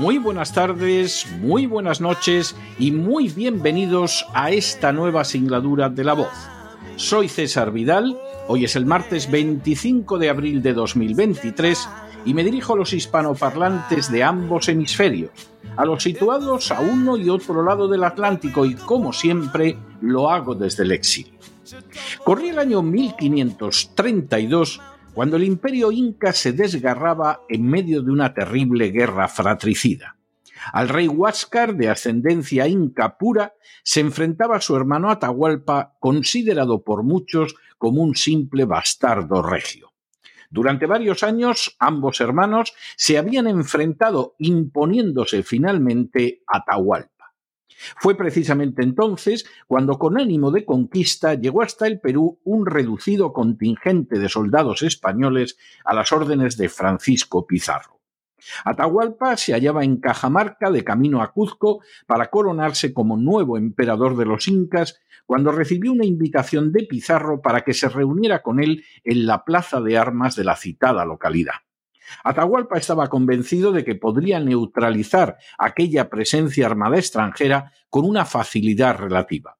muy buenas tardes, muy buenas noches y muy bienvenidos a esta nueva singladura de La Voz. Soy César Vidal, hoy es el martes 25 de abril de 2023 y me dirijo a los hispanoparlantes de ambos hemisferios, a los situados a uno y otro lado del Atlántico y como siempre lo hago desde el exilio. Corría el año 1532 cuando el imperio inca se desgarraba en medio de una terrible guerra fratricida. Al rey Huáscar, de ascendencia inca pura, se enfrentaba su hermano Atahualpa, considerado por muchos como un simple bastardo regio. Durante varios años, ambos hermanos se habían enfrentado, imponiéndose finalmente Atahualpa. Fue precisamente entonces cuando, con ánimo de conquista, llegó hasta el Perú un reducido contingente de soldados españoles a las órdenes de Francisco Pizarro. Atahualpa se hallaba en Cajamarca de camino a Cuzco para coronarse como nuevo emperador de los incas cuando recibió una invitación de Pizarro para que se reuniera con él en la plaza de armas de la citada localidad. Atahualpa estaba convencido de que podría neutralizar aquella presencia armada extranjera con una facilidad relativa.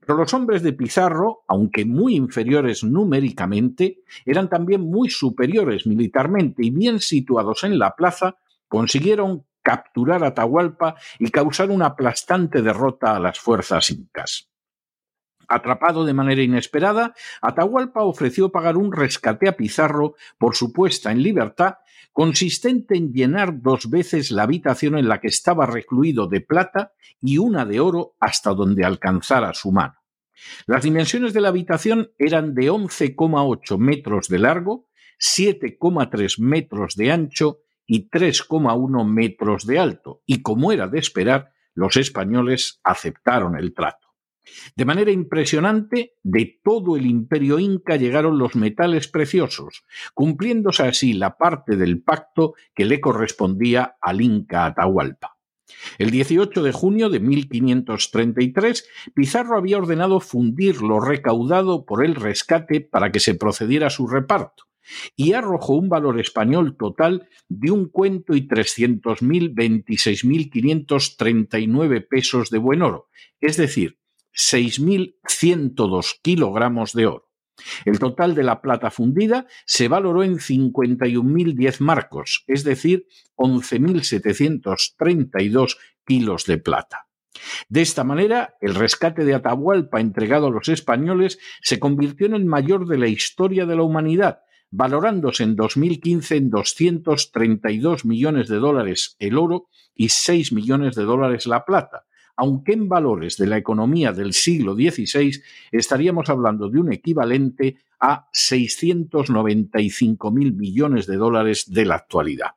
Pero los hombres de Pizarro, aunque muy inferiores numéricamente, eran también muy superiores militarmente y bien situados en la plaza, consiguieron capturar a Atahualpa y causar una aplastante derrota a las fuerzas incas. Atrapado de manera inesperada, Atahualpa ofreció pagar un rescate a Pizarro por su puesta en libertad, consistente en llenar dos veces la habitación en la que estaba recluido de plata y una de oro hasta donde alcanzara su mano. Las dimensiones de la habitación eran de 11,8 metros de largo, 7,3 metros de ancho y 3,1 metros de alto, y como era de esperar, los españoles aceptaron el trato. De manera impresionante, de todo el imperio inca llegaron los metales preciosos, cumpliéndose así la parte del pacto que le correspondía al inca Atahualpa. El 18 de junio de 1533, Pizarro había ordenado fundir lo recaudado por el rescate para que se procediera a su reparto, y arrojó un valor español total de un cuento y trescientos mil veintiséis mil quinientos treinta y nueve pesos de buen oro, es decir, 6.102 kilogramos de oro. El total de la plata fundida se valoró en 51.010 marcos, es decir, 11.732 kilos de plata. De esta manera, el rescate de Atahualpa entregado a los españoles se convirtió en el mayor de la historia de la humanidad, valorándose en 2015 en 232 millones de dólares el oro y 6 millones de dólares la plata, aunque en valores de la economía del siglo XVI estaríamos hablando de un equivalente a 695 mil millones de dólares de la actualidad.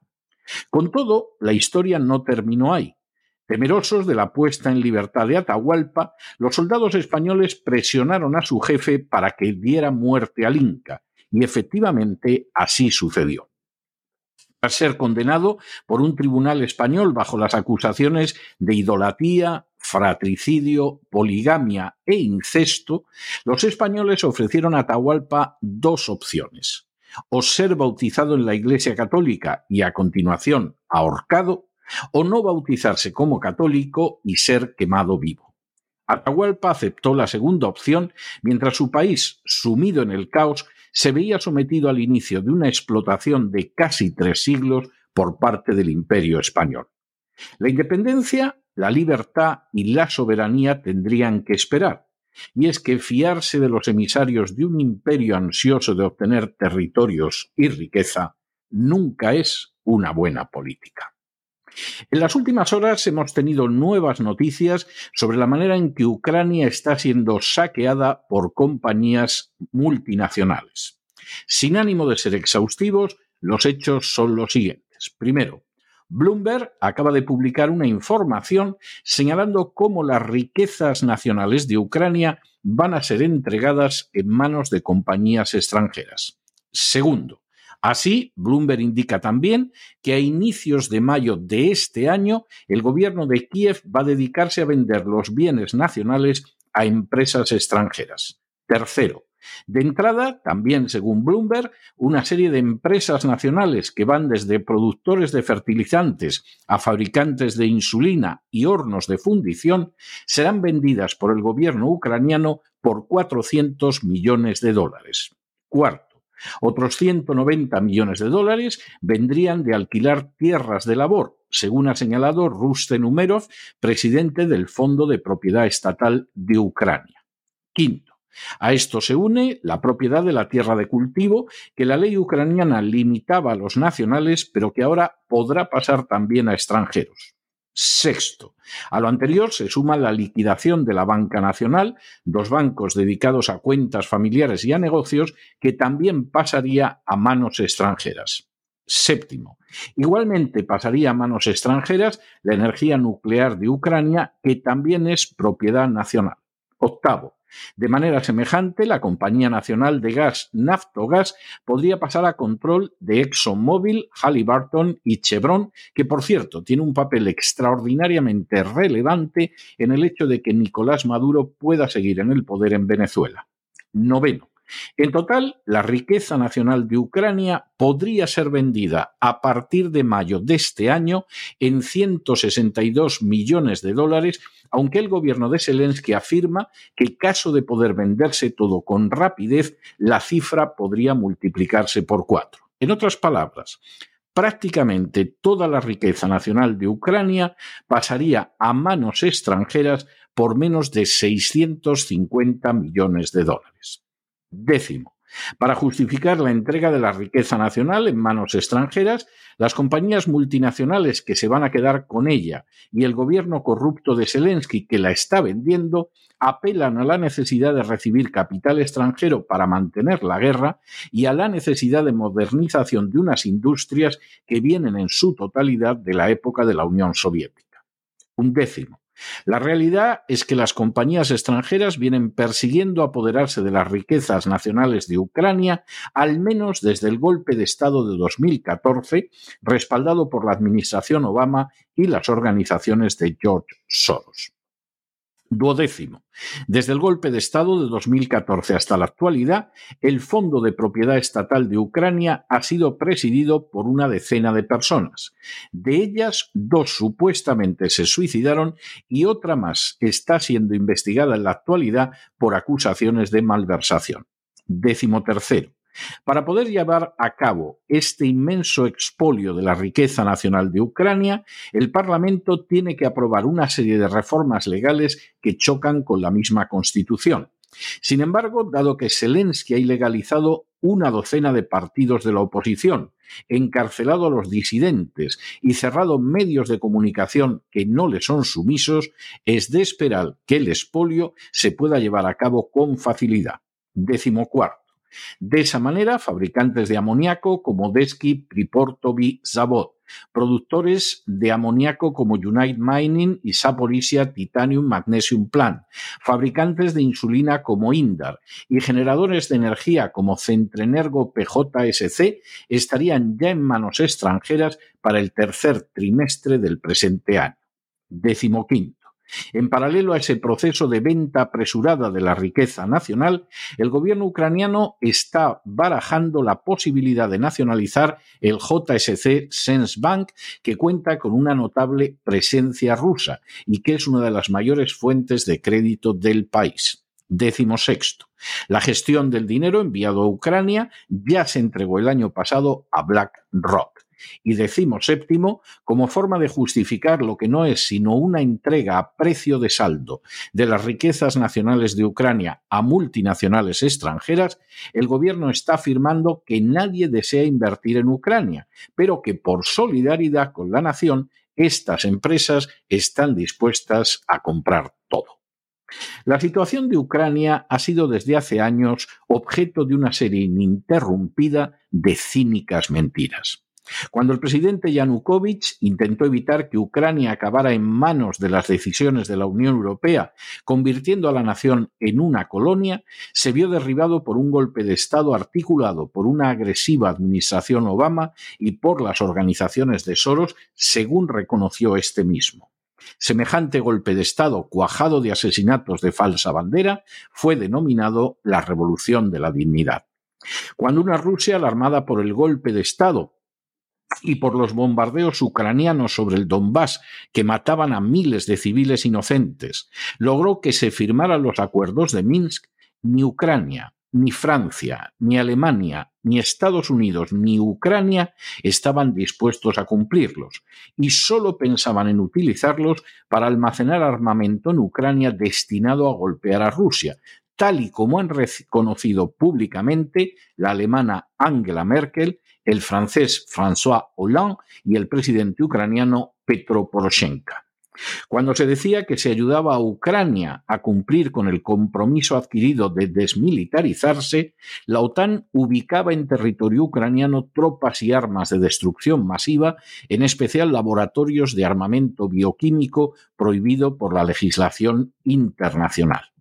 Con todo, la historia no terminó ahí. Temerosos de la puesta en libertad de Atahualpa, los soldados españoles presionaron a su jefe para que diera muerte al Inca, y efectivamente así sucedió a ser condenado por un tribunal español bajo las acusaciones de idolatría, fratricidio, poligamia e incesto, los españoles ofrecieron a Atahualpa dos opciones. O ser bautizado en la Iglesia Católica y a continuación ahorcado, o no bautizarse como católico y ser quemado vivo. Atahualpa aceptó la segunda opción mientras su país, sumido en el caos, se veía sometido al inicio de una explotación de casi tres siglos por parte del imperio español. La independencia la libertad y la soberanía tendrían que esperar. Y es que fiarse de los emisarios de un imperio ansioso de obtener territorios y riqueza nunca es una buena política. En las últimas horas hemos tenido nuevas noticias sobre la manera en que Ucrania está siendo saqueada por compañías multinacionales. Sin ánimo de ser exhaustivos, los hechos son los siguientes. Primero, Bloomberg acaba de publicar una información señalando cómo las riquezas nacionales de Ucrania van a ser entregadas en manos de compañías extranjeras. Segundo, Así, Bloomberg indica también que a inicios de mayo de este año el gobierno de Kiev va a dedicarse a vender los bienes nacionales a empresas extranjeras. Tercero, de entrada, también según Bloomberg, una serie de empresas nacionales que van desde productores de fertilizantes a fabricantes de insulina y hornos de fundición serán vendidas por el gobierno ucraniano por 400 millones de dólares. Cuarto, otros 190 millones de dólares vendrían de alquilar tierras de labor, según ha señalado Rusten Umerov, presidente del Fondo de Propiedad Estatal de Ucrania. Quinto, a esto se une la propiedad de la tierra de cultivo, que la ley ucraniana limitaba a los nacionales, pero que ahora podrá pasar también a extranjeros. Sexto, a lo anterior se suma la liquidación de la Banca Nacional, dos bancos dedicados a cuentas familiares y a negocios, que también pasaría a manos extranjeras. Séptimo, igualmente pasaría a manos extranjeras la energía nuclear de Ucrania, que también es propiedad nacional. Octavo, de manera semejante, la Compañía Nacional de Gas Naftogas podría pasar a control de ExxonMobil, Halliburton y Chevron, que por cierto tiene un papel extraordinariamente relevante en el hecho de que Nicolás Maduro pueda seguir en el poder en Venezuela. Noveno. En total, la riqueza nacional de Ucrania podría ser vendida a partir de mayo de este año en 162 millones de dólares, aunque el gobierno de Zelensky afirma que caso de poder venderse todo con rapidez, la cifra podría multiplicarse por cuatro. En otras palabras, prácticamente toda la riqueza nacional de Ucrania pasaría a manos extranjeras por menos de 650 millones de dólares. Décimo. Para justificar la entrega de la riqueza nacional en manos extranjeras, las compañías multinacionales que se van a quedar con ella y el gobierno corrupto de Zelensky que la está vendiendo apelan a la necesidad de recibir capital extranjero para mantener la guerra y a la necesidad de modernización de unas industrias que vienen en su totalidad de la época de la Unión Soviética. Un décimo. La realidad es que las compañías extranjeras vienen persiguiendo apoderarse de las riquezas nacionales de Ucrania, al menos desde el golpe de Estado de 2014, respaldado por la administración Obama y las organizaciones de George Soros. Duodécimo. Desde el golpe de Estado de 2014 hasta la actualidad, el Fondo de Propiedad Estatal de Ucrania ha sido presidido por una decena de personas. De ellas, dos supuestamente se suicidaron y otra más está siendo investigada en la actualidad por acusaciones de malversación. Décimo tercero. Para poder llevar a cabo este inmenso expolio de la riqueza nacional de Ucrania, el Parlamento tiene que aprobar una serie de reformas legales que chocan con la misma Constitución. Sin embargo, dado que Zelensky ha ilegalizado una docena de partidos de la oposición, encarcelado a los disidentes y cerrado medios de comunicación que no le son sumisos, es de esperar que el expolio se pueda llevar a cabo con facilidad. Décimo cuarto. De esa manera, fabricantes de amoníaco como Desky, Priportovi, Zavod, productores de amoníaco como Unite Mining y Saporisia Titanium Magnesium Plant, fabricantes de insulina como Indar y generadores de energía como Centrenergo PJSC estarían ya en manos extranjeras para el tercer trimestre del presente año. Décimo en paralelo a ese proceso de venta apresurada de la riqueza nacional, el gobierno ucraniano está barajando la posibilidad de nacionalizar el JSC Sense Bank, que cuenta con una notable presencia rusa y que es una de las mayores fuentes de crédito del país. Décimo sexto. La gestión del dinero enviado a Ucrania ya se entregó el año pasado a BlackRock. Y decimoséptimo como forma de justificar lo que no es sino una entrega a precio de saldo de las riquezas nacionales de Ucrania a multinacionales extranjeras, el gobierno está afirmando que nadie desea invertir en Ucrania, pero que por solidaridad con la nación estas empresas están dispuestas a comprar todo. La situación de Ucrania ha sido desde hace años objeto de una serie ininterrumpida de cínicas mentiras. Cuando el presidente Yanukovych intentó evitar que Ucrania acabara en manos de las decisiones de la Unión Europea, convirtiendo a la nación en una colonia, se vio derribado por un golpe de Estado articulado por una agresiva administración Obama y por las organizaciones de Soros, según reconoció este mismo. Semejante golpe de Estado cuajado de asesinatos de falsa bandera fue denominado la Revolución de la Dignidad. Cuando una Rusia alarmada por el golpe de Estado y por los bombardeos ucranianos sobre el Donbass que mataban a miles de civiles inocentes, logró que se firmaran los acuerdos de Minsk, ni Ucrania, ni Francia, ni Alemania, ni Estados Unidos, ni Ucrania estaban dispuestos a cumplirlos y solo pensaban en utilizarlos para almacenar armamento en Ucrania destinado a golpear a Rusia, tal y como han reconocido públicamente la alemana Angela Merkel, el francés François Hollande y el presidente ucraniano Petro Poroshenko. Cuando se decía que se ayudaba a Ucrania a cumplir con el compromiso adquirido de desmilitarizarse, la OTAN ubicaba en territorio ucraniano tropas y armas de destrucción masiva, en especial laboratorios de armamento bioquímico prohibido por la legislación internacional.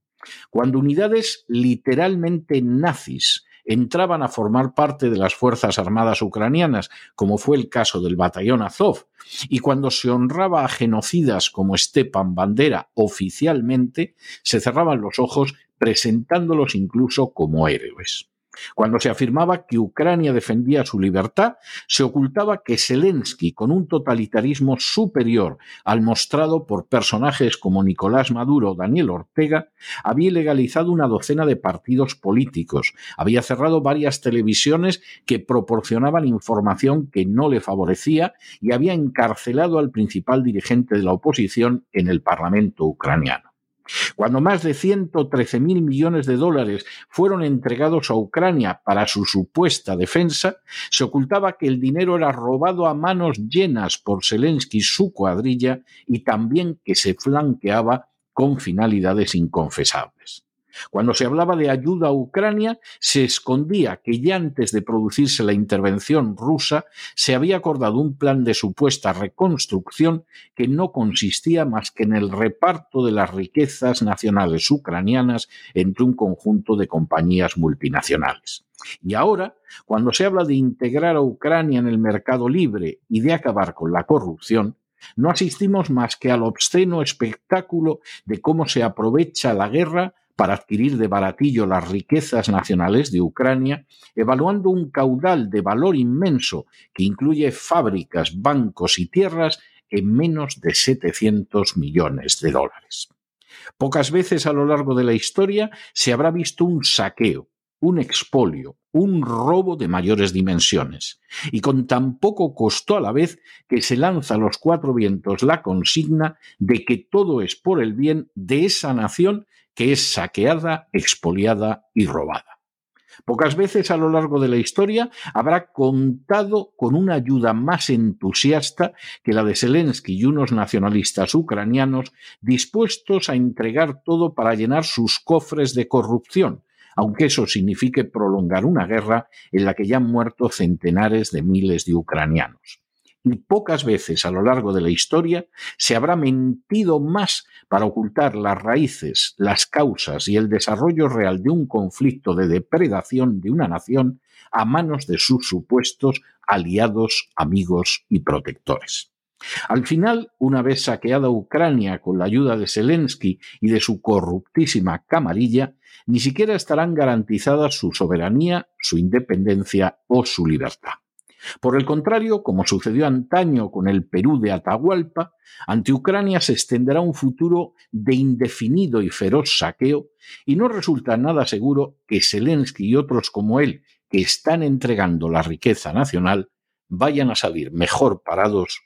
Cuando unidades literalmente nazis entraban a formar parte de las Fuerzas Armadas ucranianas, como fue el caso del batallón Azov, y cuando se honraba a genocidas como Stepan Bandera oficialmente, se cerraban los ojos presentándolos incluso como héroes. Cuando se afirmaba que Ucrania defendía su libertad, se ocultaba que Zelensky, con un totalitarismo superior al mostrado por personajes como Nicolás Maduro o Daniel Ortega, había legalizado una docena de partidos políticos, había cerrado varias televisiones que proporcionaban información que no le favorecía y había encarcelado al principal dirigente de la oposición en el Parlamento ucraniano. Cuando más de 113 mil millones de dólares fueron entregados a Ucrania para su supuesta defensa, se ocultaba que el dinero era robado a manos llenas por Zelensky y su cuadrilla y también que se flanqueaba con finalidades inconfesables. Cuando se hablaba de ayuda a Ucrania, se escondía que ya antes de producirse la intervención rusa se había acordado un plan de supuesta reconstrucción que no consistía más que en el reparto de las riquezas nacionales ucranianas entre un conjunto de compañías multinacionales. Y ahora, cuando se habla de integrar a Ucrania en el mercado libre y de acabar con la corrupción, no asistimos más que al obsceno espectáculo de cómo se aprovecha la guerra para adquirir de baratillo las riquezas nacionales de Ucrania, evaluando un caudal de valor inmenso que incluye fábricas, bancos y tierras en menos de 700 millones de dólares. Pocas veces a lo largo de la historia se habrá visto un saqueo, un expolio, un robo de mayores dimensiones, y con tan poco costo a la vez que se lanza a los cuatro vientos la consigna de que todo es por el bien de esa nación que es saqueada, expoliada y robada. Pocas veces a lo largo de la historia habrá contado con una ayuda más entusiasta que la de Zelensky y unos nacionalistas ucranianos dispuestos a entregar todo para llenar sus cofres de corrupción, aunque eso signifique prolongar una guerra en la que ya han muerto centenares de miles de ucranianos y pocas veces a lo largo de la historia se habrá mentido más para ocultar las raíces, las causas y el desarrollo real de un conflicto de depredación de una nación a manos de sus supuestos aliados, amigos y protectores. Al final, una vez saqueada Ucrania con la ayuda de Zelensky y de su corruptísima camarilla, ni siquiera estarán garantizadas su soberanía, su independencia o su libertad. Por el contrario, como sucedió antaño con el Perú de Atahualpa, ante Ucrania se extenderá un futuro de indefinido y feroz saqueo, y no resulta nada seguro que Zelensky y otros como él, que están entregando la riqueza nacional, vayan a salir mejor parados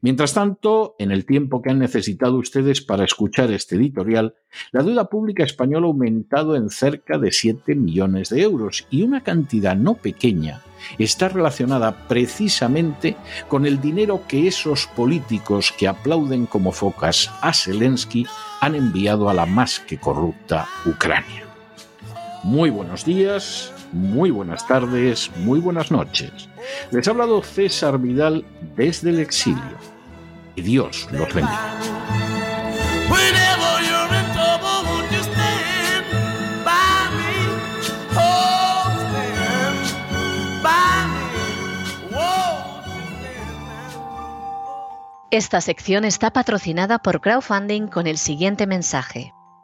Mientras tanto, en el tiempo que han necesitado ustedes para escuchar este editorial, la deuda pública española ha aumentado en cerca de 7 millones de euros y una cantidad no pequeña está relacionada precisamente con el dinero que esos políticos que aplauden como focas a Zelensky han enviado a la más que corrupta Ucrania. Muy buenos días, muy buenas tardes, muy buenas noches. Les ha hablado César Vidal desde el exilio. Y Dios los bendiga. Esta sección está patrocinada por crowdfunding con el siguiente mensaje.